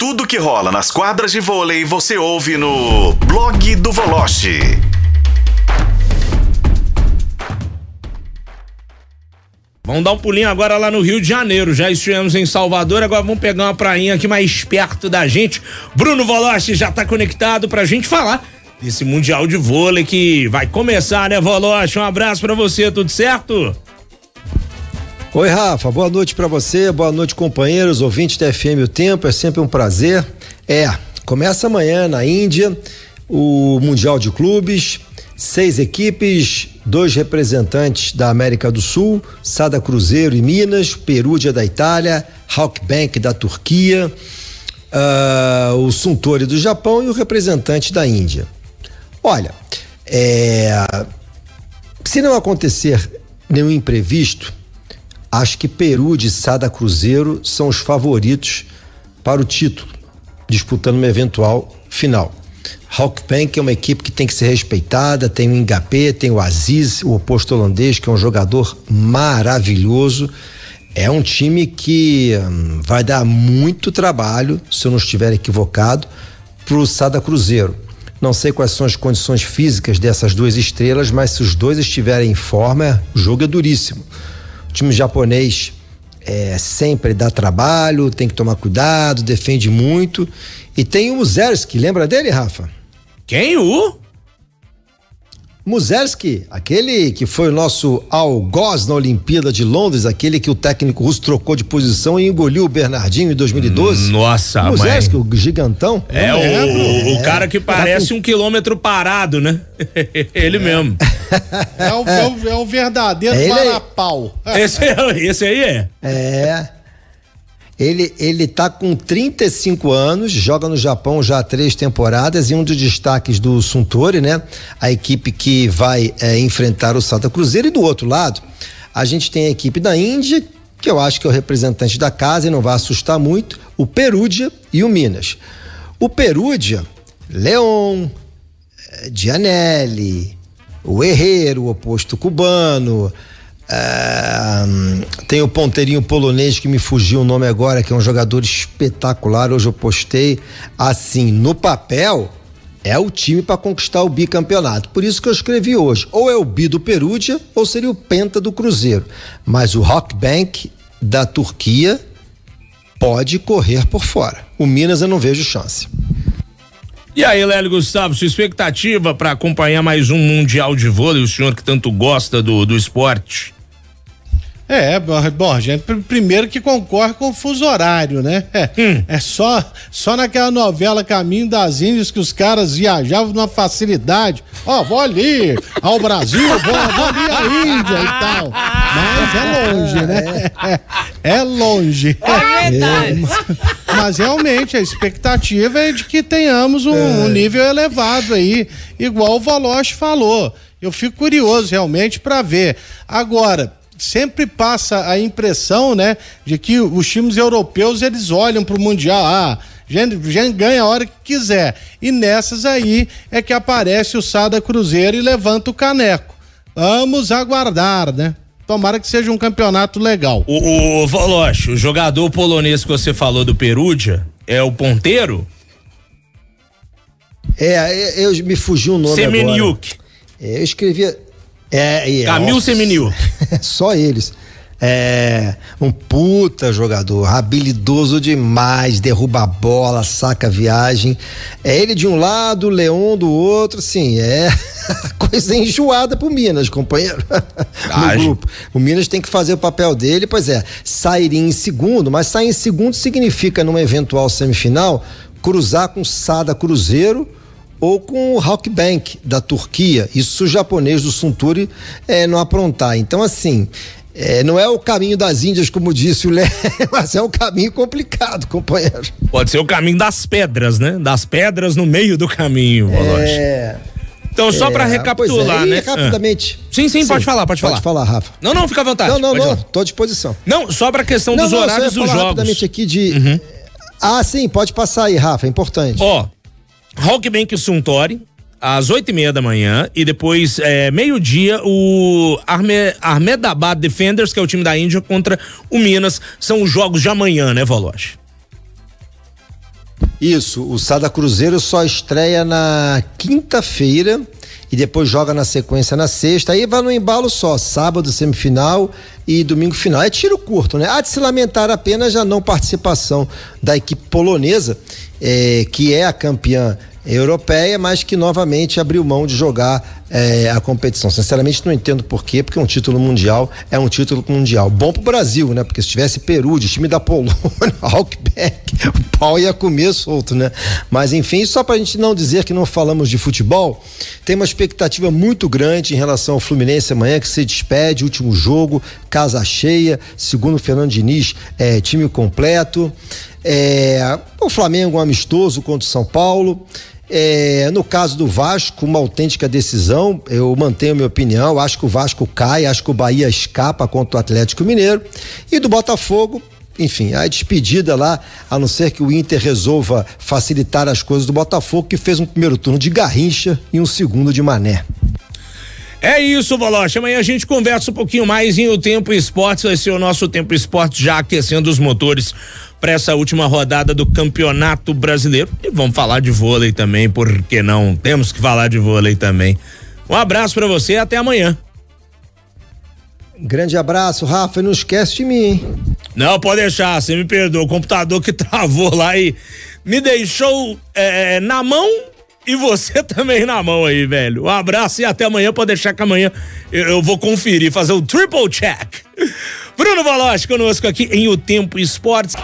Tudo que rola nas quadras de vôlei você ouve no blog do Voloche. Vamos dar um pulinho agora lá no Rio de Janeiro. Já estivemos em Salvador, agora vamos pegar uma prainha aqui mais perto da gente. Bruno Voloche já está conectado pra gente falar desse Mundial de Vôlei que vai começar, né, Voloche? Um abraço para você, tudo certo? Oi, Rafa, boa noite para você, boa noite, companheiros, ouvintes da FM O Tempo, é sempre um prazer. É, começa amanhã na Índia o Mundial de Clubes, seis equipes, dois representantes da América do Sul, Sada Cruzeiro e Minas, Perúdia da Itália, Halkbank da Turquia, uh, o Suntory do Japão e o representante da Índia. Olha, é, se não acontecer nenhum imprevisto, Acho que Peru de Sada Cruzeiro são os favoritos para o título, disputando uma eventual final. Hawkbank é uma equipe que tem que ser respeitada, tem o Ngapé, tem o Aziz, o oposto holandês, que é um jogador maravilhoso. É um time que hum, vai dar muito trabalho, se eu não estiver equivocado, para o Sada Cruzeiro. Não sei quais são as condições físicas dessas duas estrelas, mas se os dois estiverem em forma, o jogo é duríssimo. O time japonês é, sempre dá trabalho, tem que tomar cuidado, defende muito. E tem o Muzerski, lembra dele, Rafa? Quem? O? Muzerski, aquele que foi o nosso algoz na Olimpíada de Londres, aquele que o técnico russo trocou de posição e engoliu o Bernardinho em 2012. Nossa, Muzerski, o gigantão. É, o, o, é. cara que parece um quilômetro parado, né? ele é. mesmo. É o, é o, é o verdadeiro é varapau. Esse, esse aí é? É. Ele, ele tá com 35 anos, joga no Japão já há três temporadas e um dos destaques do Suntory, né? A equipe que vai é, enfrentar o Santa Cruzeiro. E do outro lado, a gente tem a equipe da Índia, que eu acho que é o representante da casa e não vai assustar muito, o Perúdia e o Minas. O Perúdia, Leon, Gianelli, o Herreiro, o oposto cubano, tem o ponteirinho polonês que me fugiu o nome agora, que é um jogador espetacular. Hoje eu postei. Assim, no papel, é o time para conquistar o bicampeonato. Por isso que eu escrevi hoje. Ou é o bi do Perúdia, ou seria o penta do Cruzeiro. Mas o Rockbank da Turquia pode correr por fora. O Minas eu não vejo chance. E aí, Lélio Gustavo, sua expectativa para acompanhar mais um Mundial de Vôlei, o senhor que tanto gosta do, do esporte? É, bom, gente, primeiro que concorre com o fuso horário, né? É, hum. é só, só naquela novela Caminho das Índias que os caras viajavam numa facilidade. Ó, oh, vou ali ao Brasil, vou, vou ali à Índia e tal. Mas é longe, né? É, é longe. É verdade. É, mas realmente a expectativa é de que tenhamos um, um nível elevado aí, igual o Valoche falou. Eu fico curioso realmente para ver. Agora, sempre passa a impressão, né, de que os times europeus eles olham para o mundial, ah, gente ganha a hora que quiser. E nessas aí é que aparece o Sada Cruzeiro e levanta o caneco. Vamos aguardar, né? Tomara que seja um campeonato legal. O, o Voloche, o jogador polonês que você falou do Perúdia, é o ponteiro? É, eu, eu me fugiu o nome Semeniuk. agora. É, eu escrevia é, é Camil Semenil. Só eles. É um puta jogador, habilidoso demais, derruba a bola, saca a viagem. É ele de um lado, o Leão do outro, sim, é coisa enjoada pro Minas, companheiro. no grupo. O Minas tem que fazer o papel dele, pois é, sairia em segundo, mas sair em segundo significa numa eventual semifinal cruzar com Sada Cruzeiro ou com o Halkbank da Turquia. Isso o japonês do Sunturi é, não aprontar. Então, assim, é, não é o caminho das Índias, como disse o Lé, mas é um caminho complicado, companheiro. Pode ser o caminho das pedras, né? Das pedras no meio do caminho, Voloche. É. Então, só é, para recapitular, é, né? rapidamente. Ah. Sim, sim, sim, pode falar, pode falar. Pode falar, Rafa. Não, não, fica à vontade. Não, não, não, tô à disposição. Não, só pra questão não, dos não, horários dos jogos. rapidamente aqui de... Uhum. Ah, sim, pode passar aí, Rafa, é importante. Ó, Rockbank Suntory, às oito e meia da manhã e depois é, meio-dia o Arme, Ahmedabad Defenders, que é o time da Índia, contra o Minas. São os jogos de amanhã, né, Voloche? Isso, o Sada Cruzeiro só estreia na quinta-feira e depois joga na sequência na sexta. Aí vai no embalo só, sábado semifinal e domingo final. É tiro curto, né? Há de se lamentar apenas a não participação da equipe polonesa, eh, que é a campeã europeia, mas que novamente abriu mão de jogar é, a competição. Sinceramente, não entendo por quê, porque um título mundial é um título mundial. Bom pro Brasil, né? Porque se tivesse Peru, de time da Polônia, Hawkback, o pau ia comer solto, né? Mas enfim, só pra gente não dizer que não falamos de futebol, tem uma expectativa muito grande em relação ao Fluminense amanhã, que se despede, último jogo, casa cheia, segundo o Fernando Diniz, é, time completo. É, o Flamengo um amistoso contra o São Paulo. É, no caso do Vasco, uma autêntica decisão. Eu mantenho minha opinião. Acho que o Vasco cai, acho que o Bahia escapa contra o Atlético Mineiro. E do Botafogo, enfim, a despedida lá, a não ser que o Inter resolva facilitar as coisas do Botafogo, que fez um primeiro turno de Garrincha e um segundo de Mané. É isso, Bolocha. Amanhã a gente conversa um pouquinho mais em O Tempo Esportes. Vai ser o nosso Tempo Esportes já aquecendo os motores para essa última rodada do Campeonato Brasileiro. E vamos falar de vôlei também, porque não? Temos que falar de vôlei também. Um abraço para você até amanhã. Grande abraço, Rafa. E não esquece de mim, hein? Não, pode deixar. Você me perdoa. O computador que travou lá e me deixou é, na mão e você também na mão aí, velho. Um abraço e até amanhã. Pode deixar que amanhã eu, eu vou conferir, fazer o triple check. Bruno Valoche conosco aqui em O Tempo Esportes.